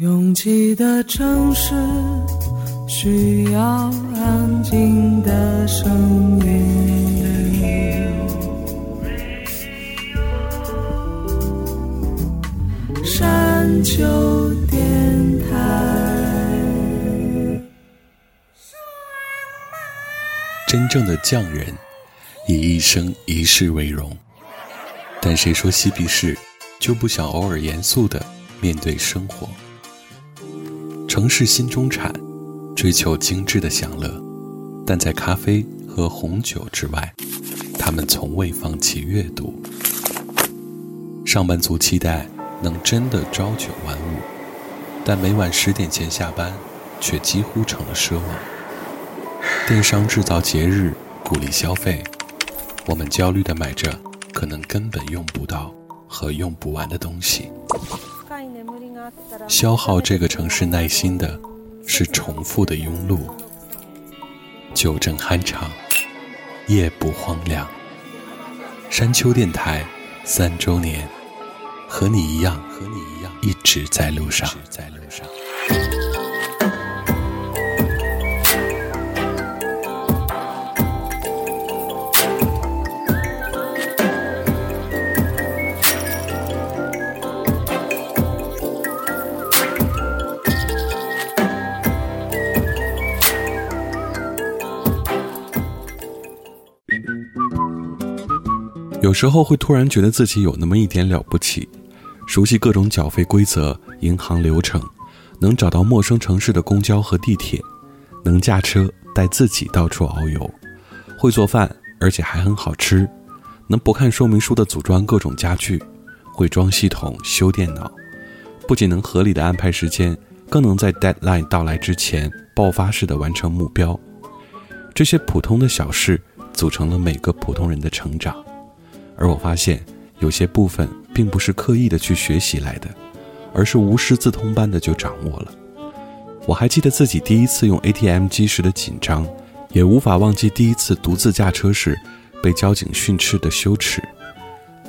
拥挤的城市需要安静的声音。山丘电台。真正的匠人，以一生一世为荣。但谁说嬉皮士就不想偶尔严肃的面对生活？城市新中产追求精致的享乐，但在咖啡和红酒之外，他们从未放弃阅读。上班族期待能真的朝九晚五，但每晚十点前下班却几乎成了奢望。电商制造节日，鼓励消费，我们焦虑的买着可能根本用不到和用不完的东西。消耗这个城市耐心的，是重复的庸碌。酒正酣畅，夜不荒凉。山丘电台三周年，和你一样，和你一样，一直在路上。有时候会突然觉得自己有那么一点了不起，熟悉各种缴费规则、银行流程，能找到陌生城市的公交和地铁，能驾车带自己到处遨游，会做饭而且还很好吃，能不看说明书的组装各种家具，会装系统、修电脑，不仅能合理的安排时间，更能在 deadline 到来之前爆发式的完成目标。这些普通的小事，组成了每个普通人的成长。而我发现，有些部分并不是刻意的去学习来的，而是无师自通般的就掌握了。我还记得自己第一次用 ATM 机时的紧张，也无法忘记第一次独自驾车时被交警训斥的羞耻，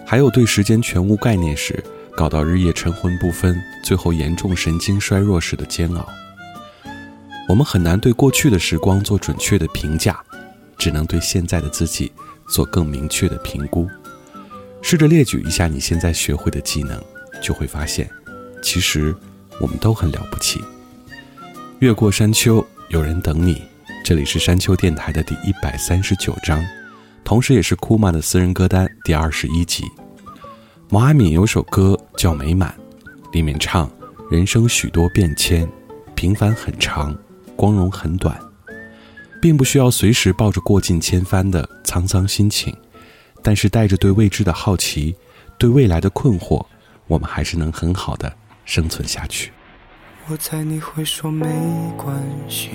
还有对时间全无概念时搞到日夜晨昏不分，最后严重神经衰弱时的煎熬。我们很难对过去的时光做准确的评价，只能对现在的自己做更明确的评估。试着列举一下你现在学会的技能，就会发现，其实我们都很了不起。越过山丘，有人等你。这里是山丘电台的第一百三十九章，同时也是库玛的私人歌单第二十一集。毛阿敏有首歌叫《美满》，里面唱：人生许多变迁，平凡很长，光荣很短，并不需要随时抱着过尽千帆的沧桑心情。但是带着对未知的好奇，对未来的困惑，我们还是能很好的生存下去。我猜你会说没关系，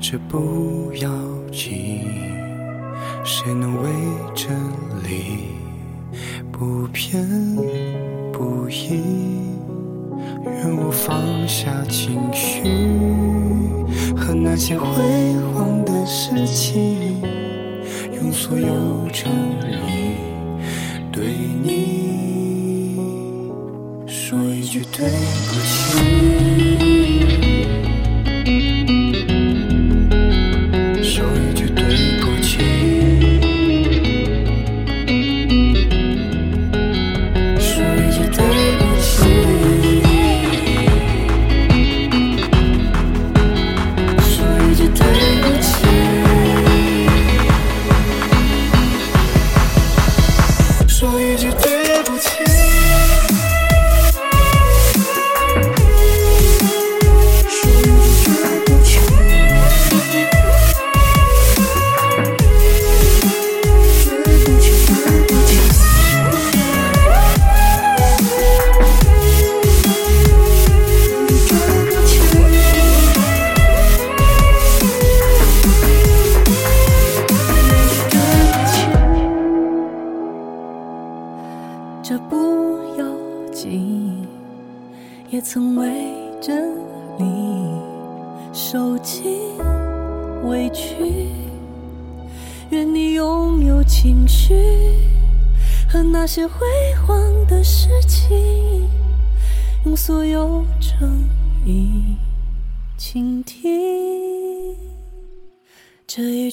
这不要紧，谁能为真理不偏不倚？愿我放下情绪和那些辉煌的事情。用所有诚意对你说一句对不起。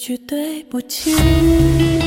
句对不起。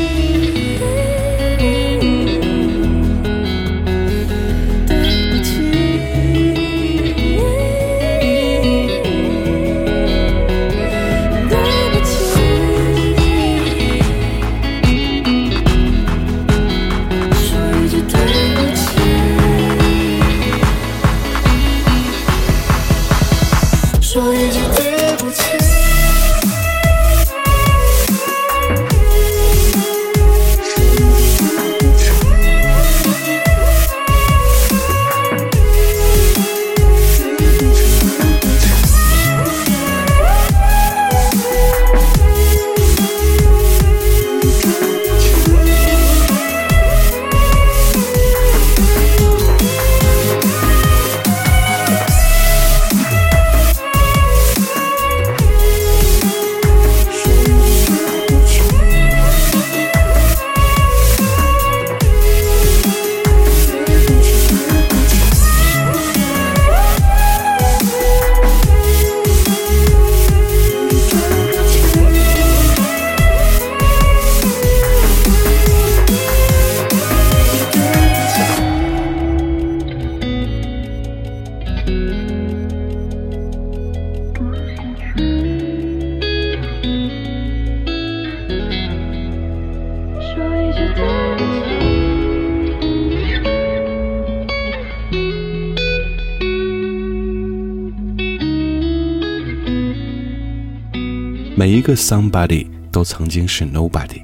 每一个 somebody 都曾经是 nobody。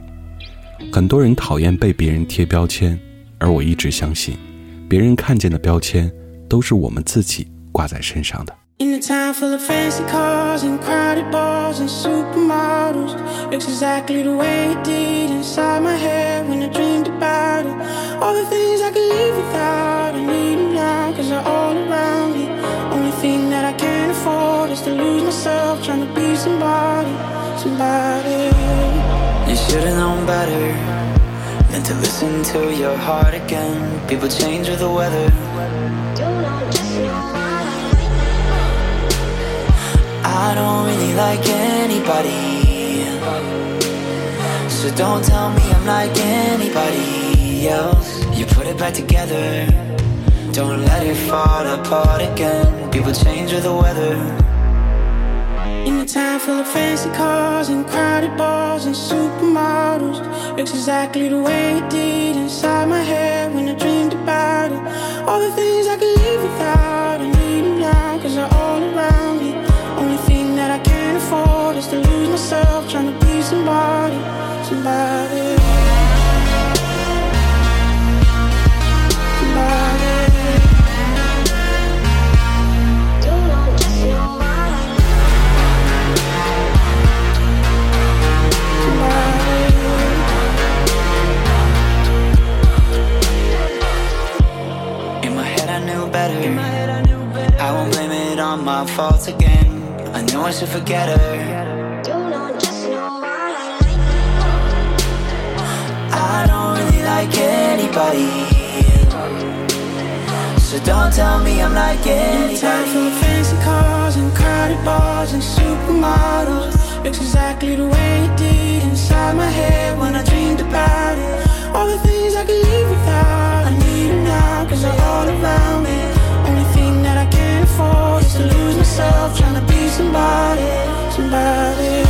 很多人讨厌被别人贴标签，而我一直相信，别人看见的标签都是我们自己挂在身上的。In a town full of fancy cars and crowded bars and supermodels, looks exactly the way it did inside my head when I dreamed about it. All the things I could live without, I need them now, cause they're all around me. Only thing that I can't afford is to lose myself trying to somebody. You should've known better than to listen to your heart again. People change with the weather. I don't really like anybody. So don't tell me I'm like anybody else. You put it back together. Don't let it fall apart again. People change with the weather. Town full of fancy cars and crowded bars and supermodels, looks exactly the way it did inside my head when I dreamed about it. All the things I could live without, I need them now, cause they're all around me. Only thing that I can't afford is to lose myself trying to be somebody. Somebody. Better. I won't blame it on my faults again. I knew I should forget her. I don't really like anybody. So don't tell me I'm like In a town of fancy cars and crowded bars and supermodels Looks exactly the way it did inside my head when I dreamed about it All the things I could live without, I need them now cause they're all myself trying to be somebody, somebody Somebody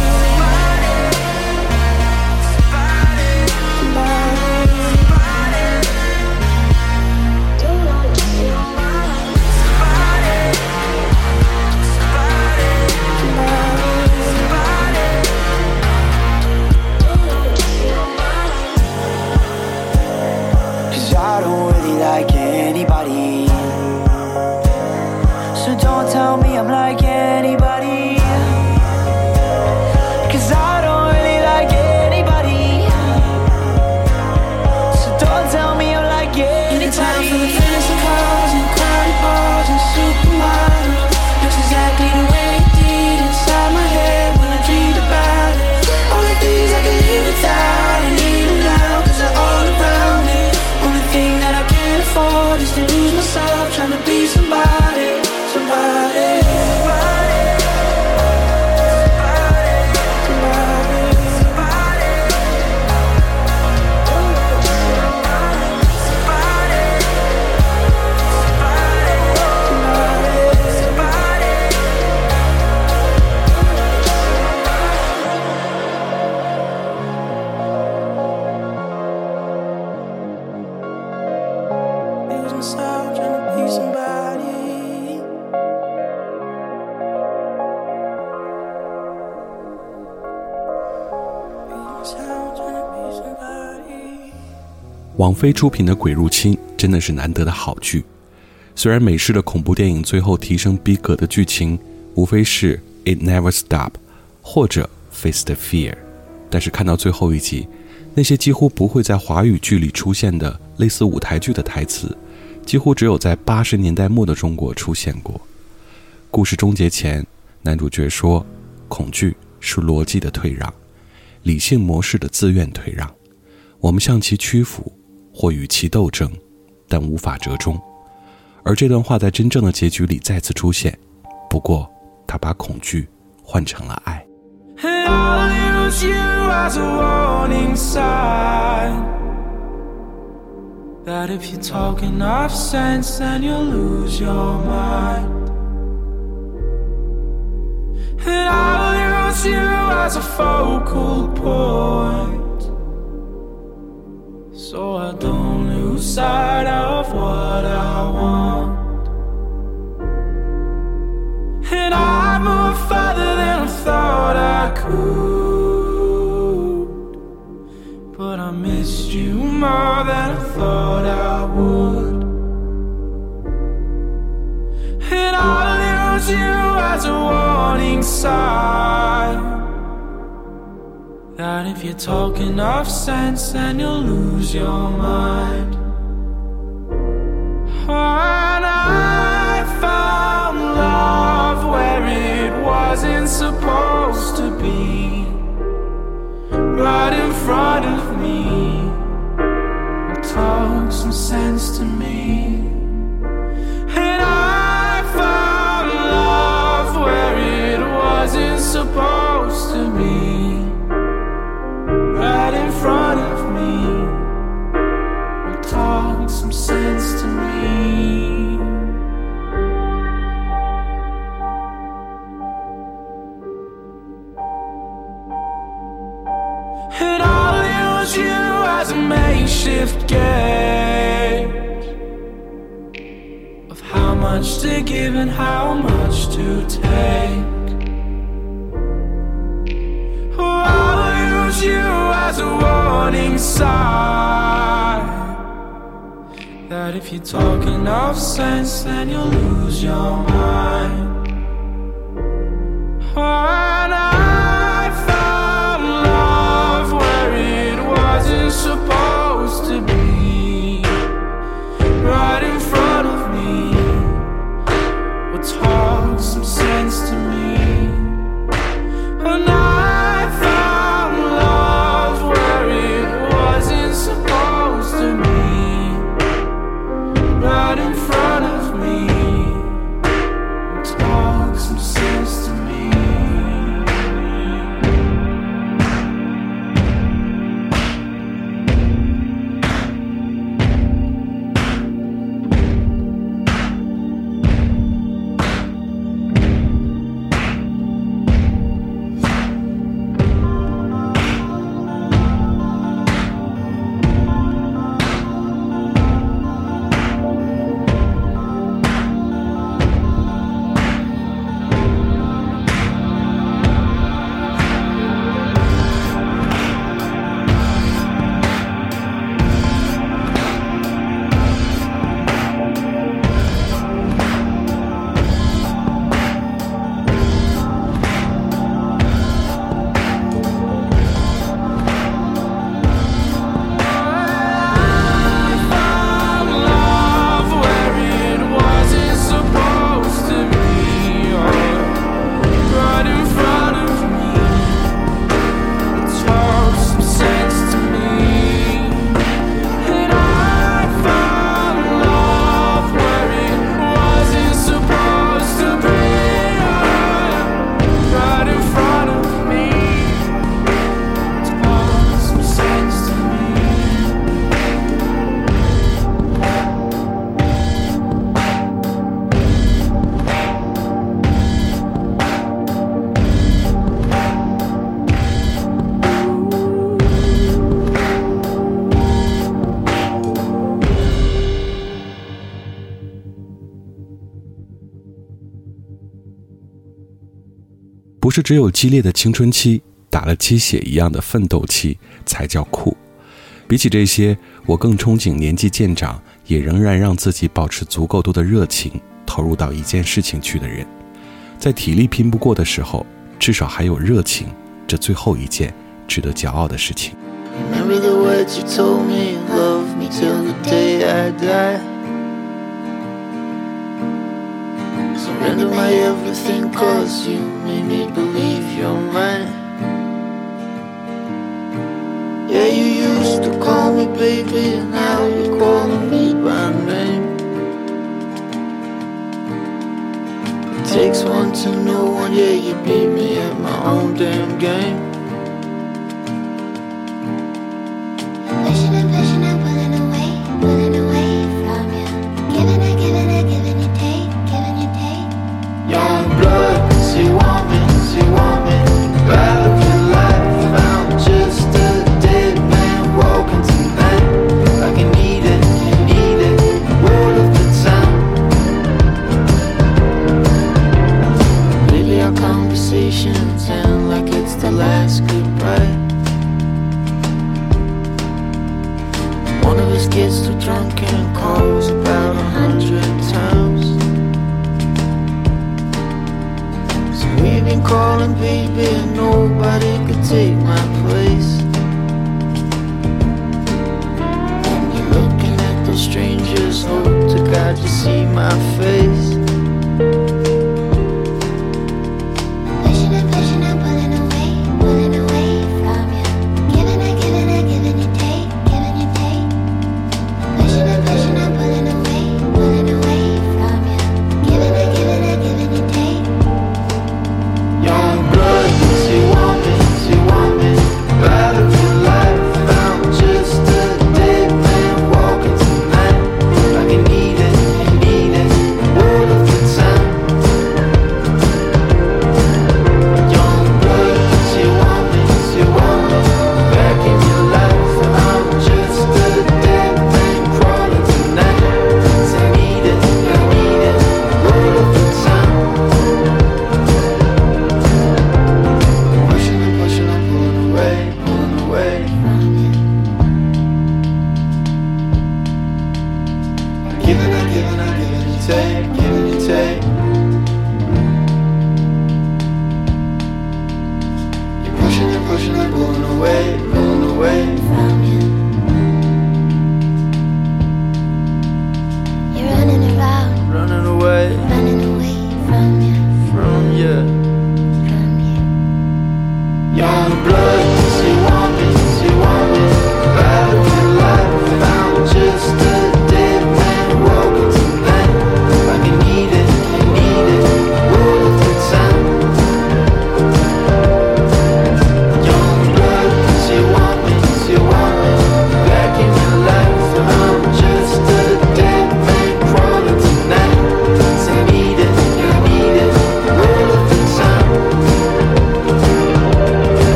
网飞出品的《鬼入侵》真的是难得的好剧。虽然美式的恐怖电影最后提升逼格的剧情无非是 “It never stop” 或者 “Face the fear”，但是看到最后一集，那些几乎不会在华语剧里出现的类似舞台剧的台词，几乎只有在八十年代末的中国出现过。故事终结前，男主角说：“恐惧是逻辑的退让，理性模式的自愿退让。我们向其屈服，或与其斗争，但无法折中。”而这段话在真正的结局里再次出现，不过他把恐惧换成了爱。so Enough sense and you'll lose your mind. As a warning sign that if you talk enough sense, then you'll lose your mind. When 是只有激烈的青春期、打了鸡血一样的奋斗期才叫酷，比起这些，我更憧憬年纪渐长，也仍然让自己保持足够多的热情，投入到一件事情去的人。在体力拼不过的时候，至少还有热情，这最后一件值得骄傲的事情。Yeah, you used to call me baby, and now you're calling me by name. It takes one to know one, yeah, you beat me at my own damn game.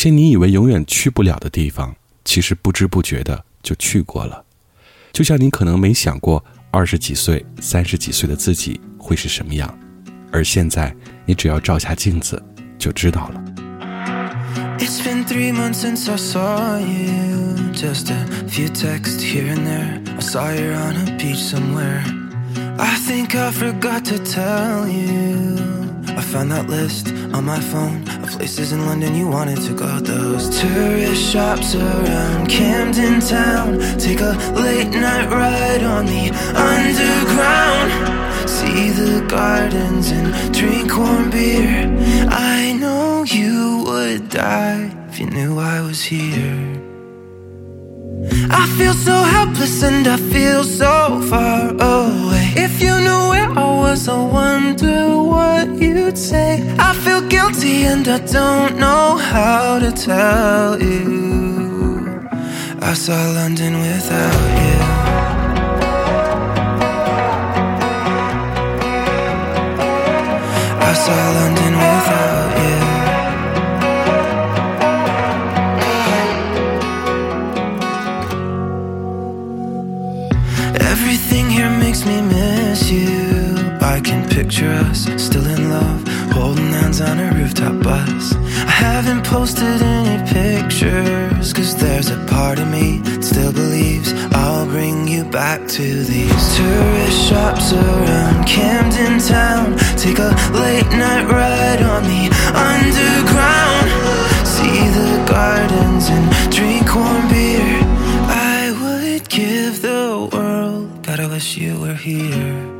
些你以为永远去不了的地方，其实不知不觉的就去过了。就像你可能没想过二十几岁、三十几岁的自己会是什么样，而现在你只要照下镜子就知道了。” It's been three months since I saw you. Just a few texts here and there. I saw you on a beach somewhere. I think I forgot to tell you. I found that list on my phone of places in London you wanted to go. Those tourist shops around Camden Town. Take a late night ride on the underground. See the gardens and drink warm beer. I know you would die if you knew I was here. I feel so helpless and I feel so far away. If you knew where I was, I wonder would say I feel guilty and I don't know how to tell you. I saw London without you. I saw London without you. Everything here makes me miss you. I can picture us still in love hands on a rooftop bus. I haven't posted any pictures, cause there's a part of me that still believes I'll bring you back to these tourist shops around Camden Town. Take a late night ride on the underground. See the gardens and drink warm beer. I would give the world, but I wish you were here.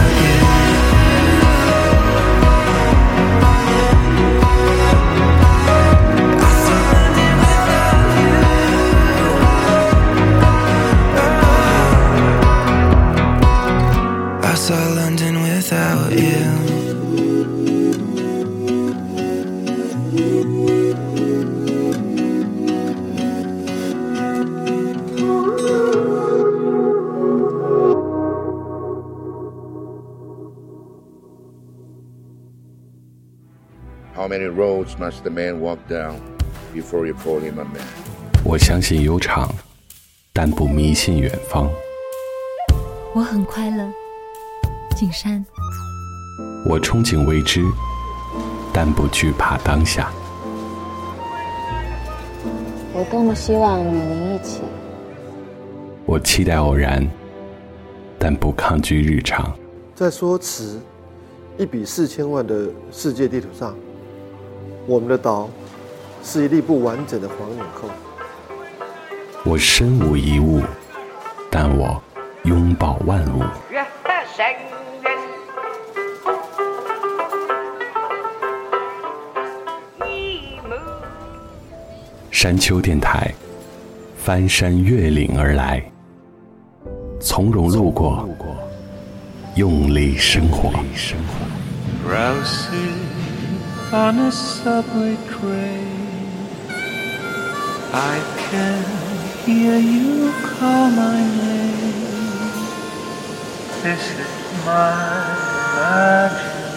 roads must a man walk down before you call him a man? 我相信悠长，但不迷信远方。我很快乐，景山。我憧憬未知，但不惧怕当下。我多么希望与您一起，我期待偶然，但不抗拒日常。在说词，一比四千万的世界地图上，我们的岛是一粒不完整的黄纽扣。我身无一物，但我拥抱万物。山丘电台，翻山越岭而来，从容路过，用力生活。Rousing on a subway train, I can hear you call my name. This is my imagination.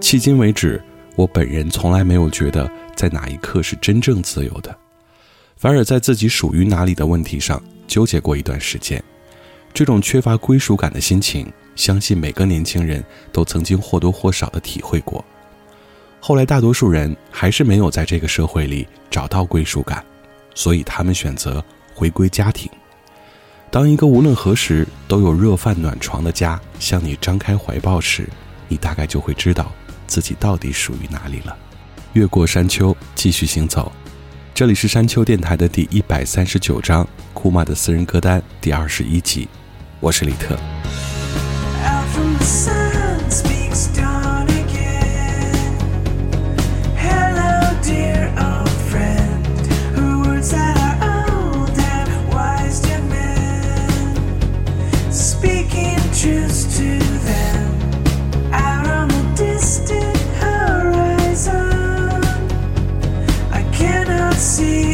迄今为止， 我本人从来没有觉得在哪一刻是真正自由的，反而在自己属于哪里的问题上纠结过一段时间。这种缺乏归属感的心情，相信每个年轻人都曾经或多或少的体会过。后来，大多数人还是没有在这个社会里找到归属感，所以他们选择回归家庭。当一个无论何时都有热饭暖床的家向你张开怀抱时，你大概就会知道自己到底属于哪里了。越过山丘，继续行走。这里是山丘电台的第一百三十九章，库玛的私人歌单第二十一集。我是李特。See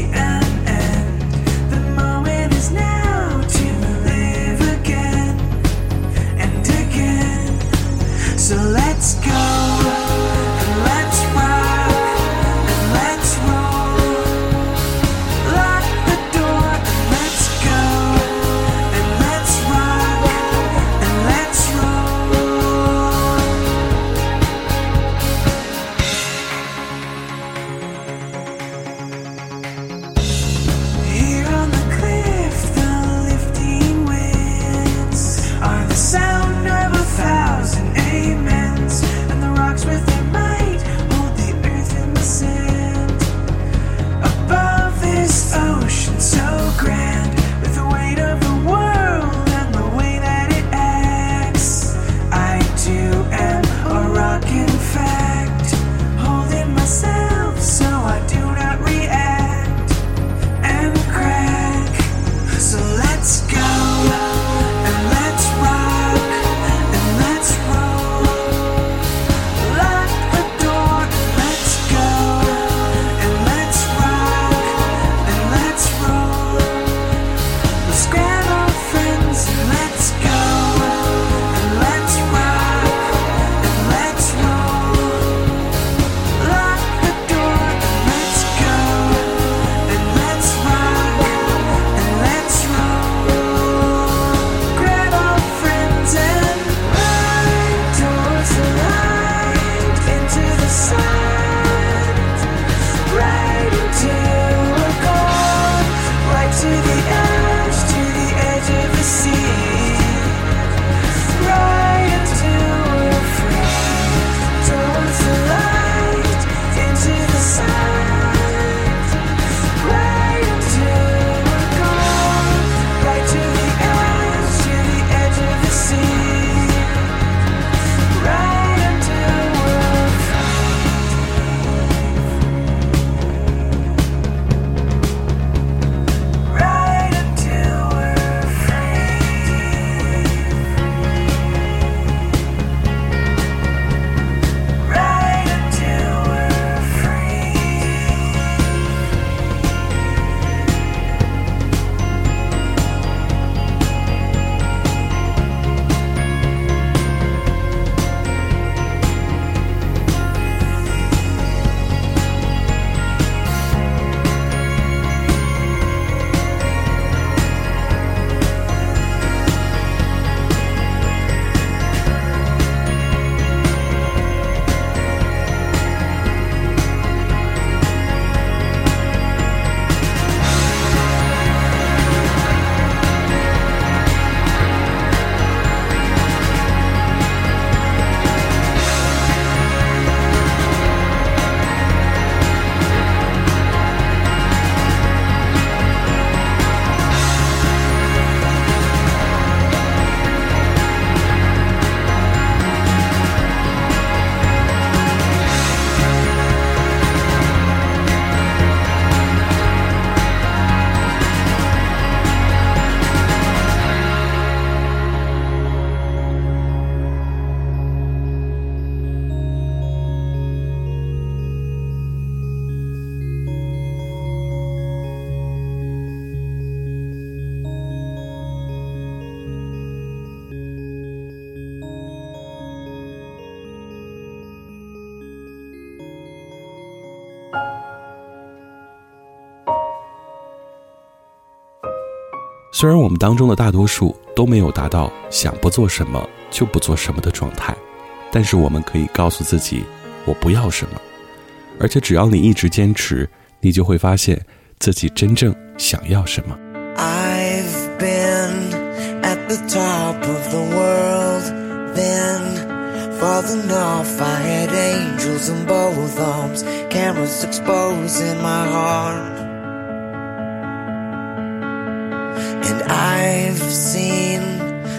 虽然我们当中的大多数都没有达到想不做什么就不做什么的状态，但是我们可以告诉自己，我不要什么。而且只要你一直坚持，你就会发现自己真正想要什么。I've been at the top of the world, then fallen off. I had angels in both arms, cameras exposing my heart. I've seen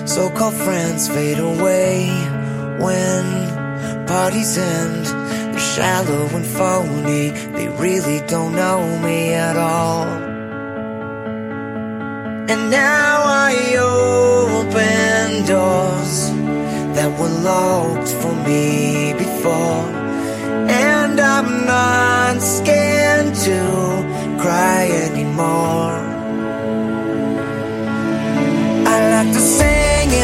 so called friends fade away when parties end. They're shallow and phony, they really don't know me at all. And now I open doors that were locked for me before. And I'm not scared to cry anymore.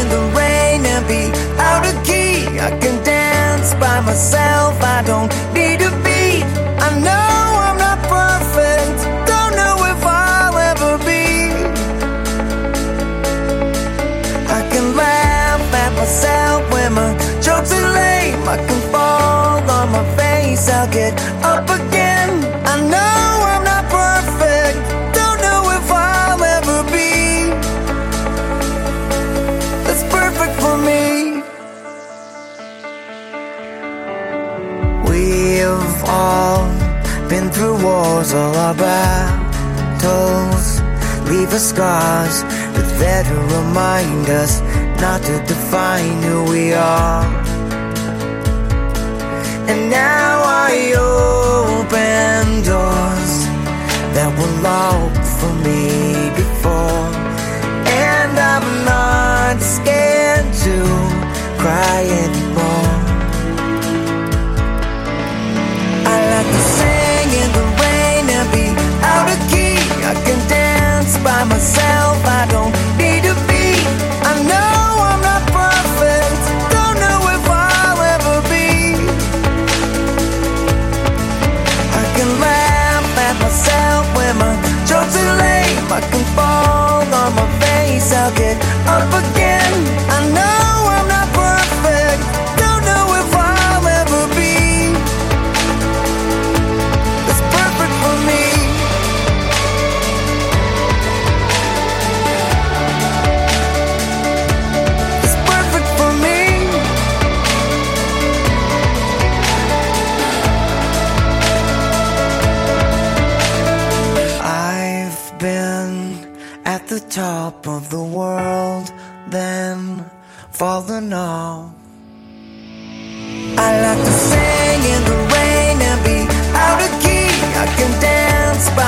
The rain and be out of key. I can dance by myself, I don't need a beat. I know I'm not perfect, don't know if I'll ever be. I can laugh at myself when my jokes are lame. I can fall on my face, I'll get up again. All been through wars, all our battles leave us scars, but there to remind us not to define who we are. And now I open doors that were locked for me before, and I'm not scared to cry anymore. Myself,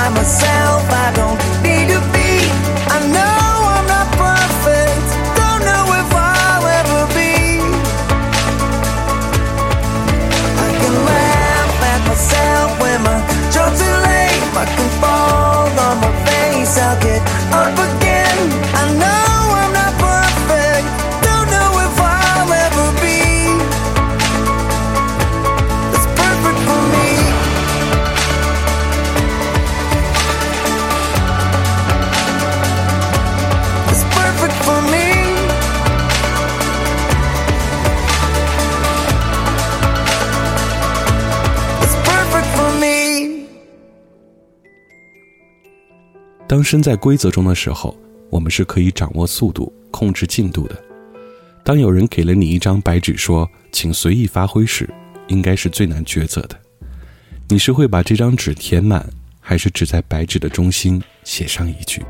by myself, I don't need a beat. I know I'm not perfect, don't know if I'll ever be. I can laugh at myself when my jokes lame. I can fall on my face, I'll get up again. 身在规则中的时候，我们是可以掌握速度、控制进度的。当有人给了你一张白纸，说“请随意发挥”时，应该是最难抉择的。你是会把这张纸填满，还是只在白纸的中心写上一句？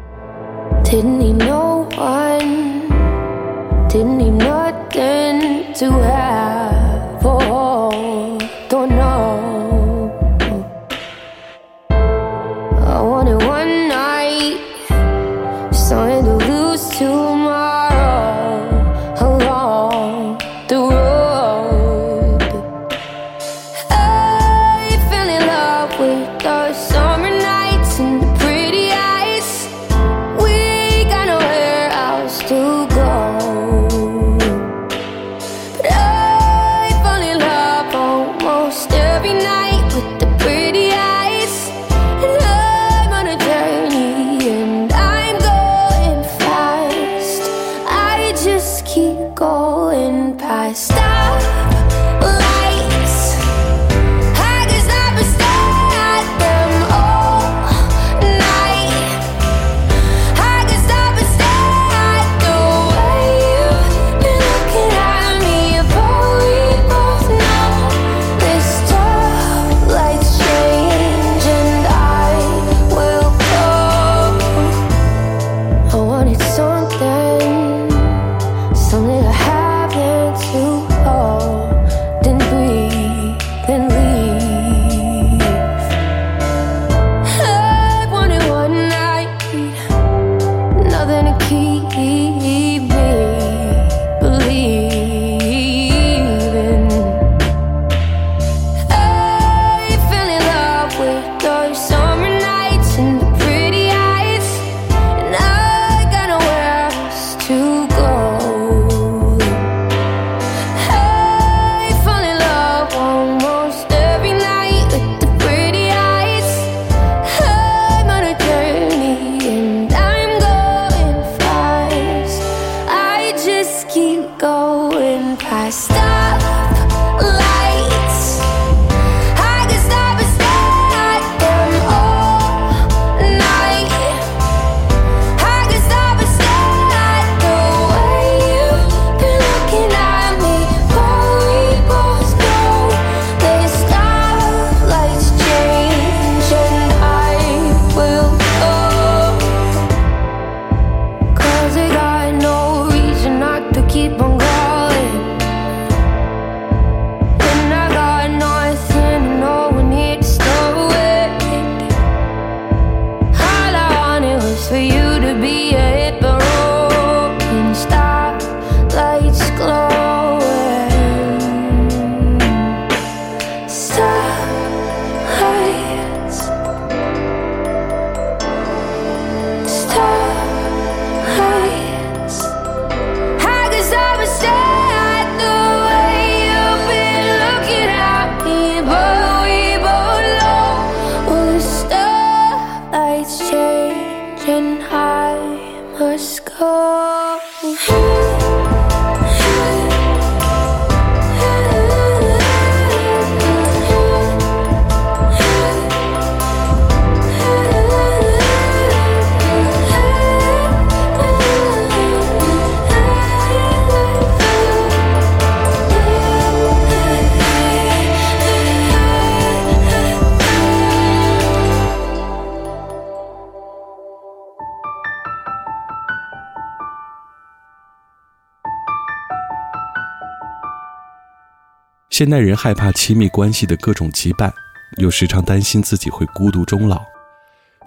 现代人害怕亲密关系的各种羁绊，又时常担心自己会孤独终老。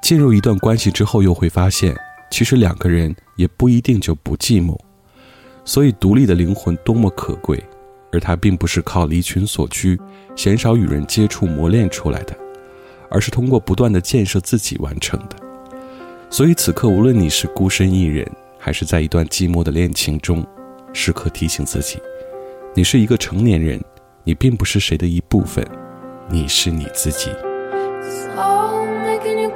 进入一段关系之后，又会发现，其实两个人也不一定就不寂寞。所以，独立的灵魂多么可贵，而它并不是靠离群所居、鲜少与人接触磨练出来的，而是通过不断的建设自己完成的。所以，此刻无论你是孤身一人，还是在一段寂寞的恋情中，时刻提醒自己，你是一个成年人。你并不是谁的一部分，你是你自己。It's all making you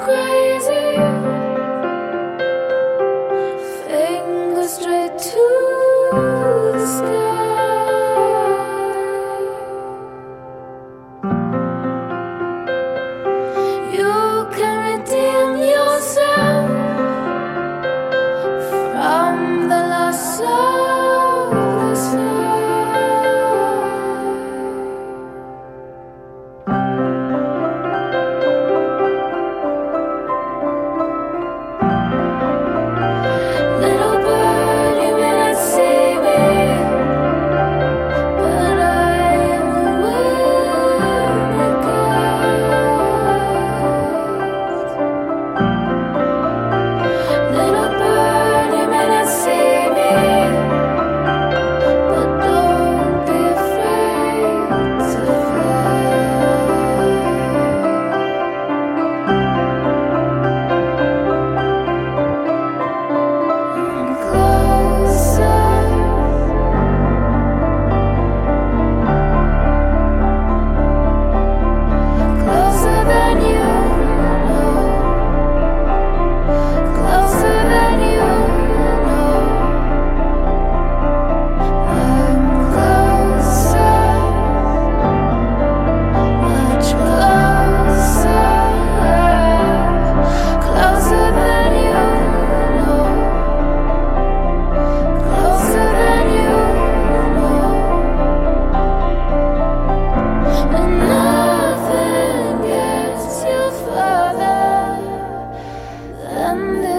under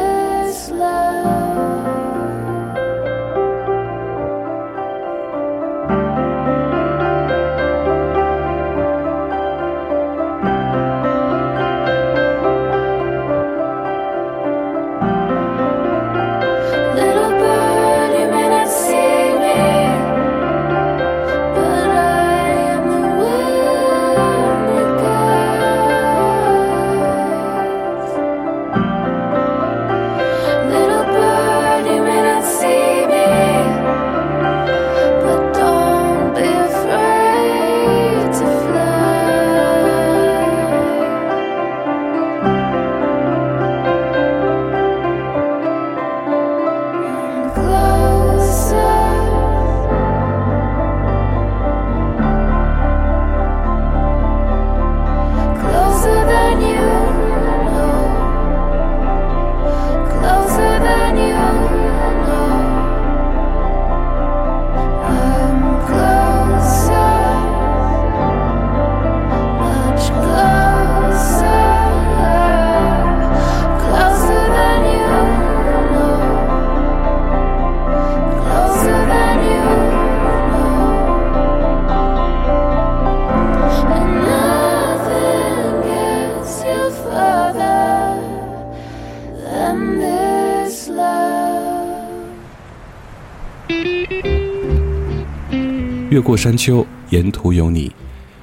越过山丘，沿途有你。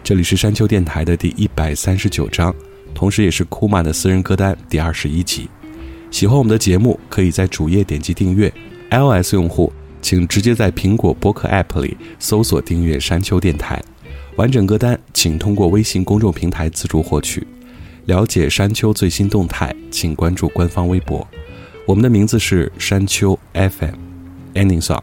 这里是山丘电台的第一百三十九章，同时也是库玛的私人歌单第二十一集。喜欢我们的节目，可以在主页点击订阅。iOS 用户请直接在苹果播客 App 里搜索订阅山丘电台。完整歌单请通过微信公众平台自助获取。了解山丘最新动态，请关注官方微博。我们的名字是山丘 FM，Ending Song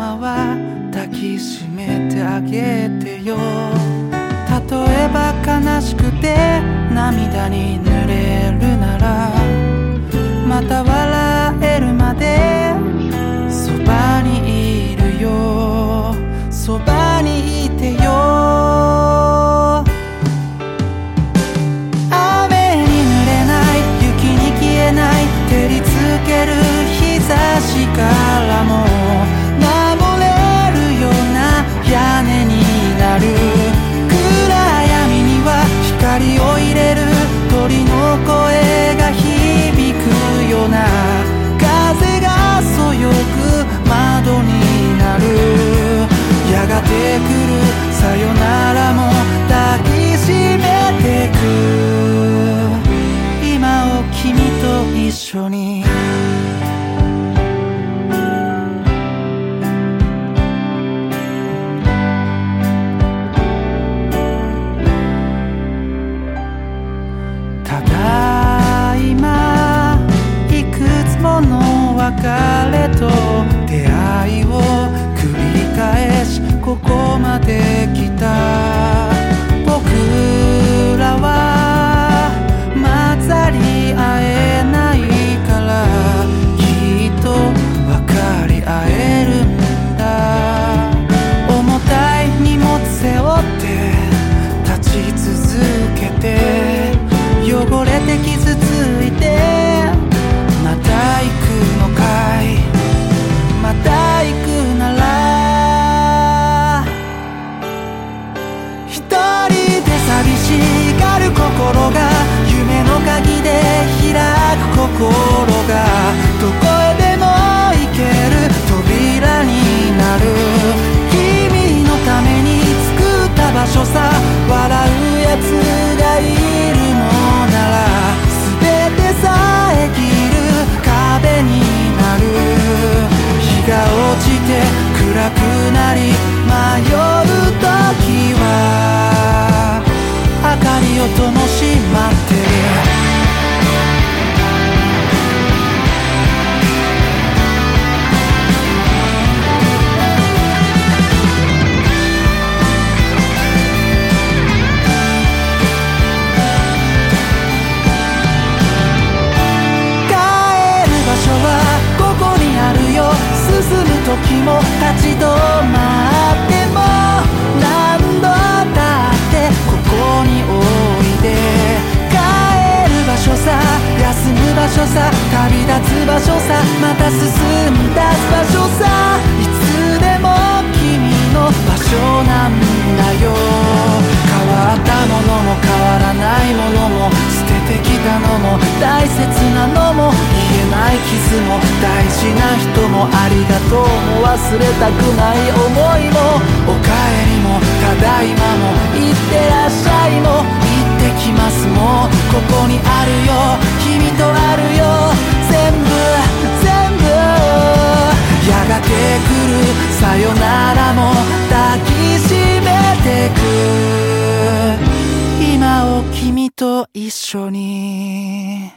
今は抱きしめてあげてよ。例えば悲しくて涙に濡れるならまた笑えるまでそばにいるよ。そばにいてよ。ありがとうも忘れたくない思いもおかえりもただいまもいってらっしゃいも行ってきますもうここにあるよ君とあるよ全部全部やがて来るさよならも抱きしめてく今を君と一緒に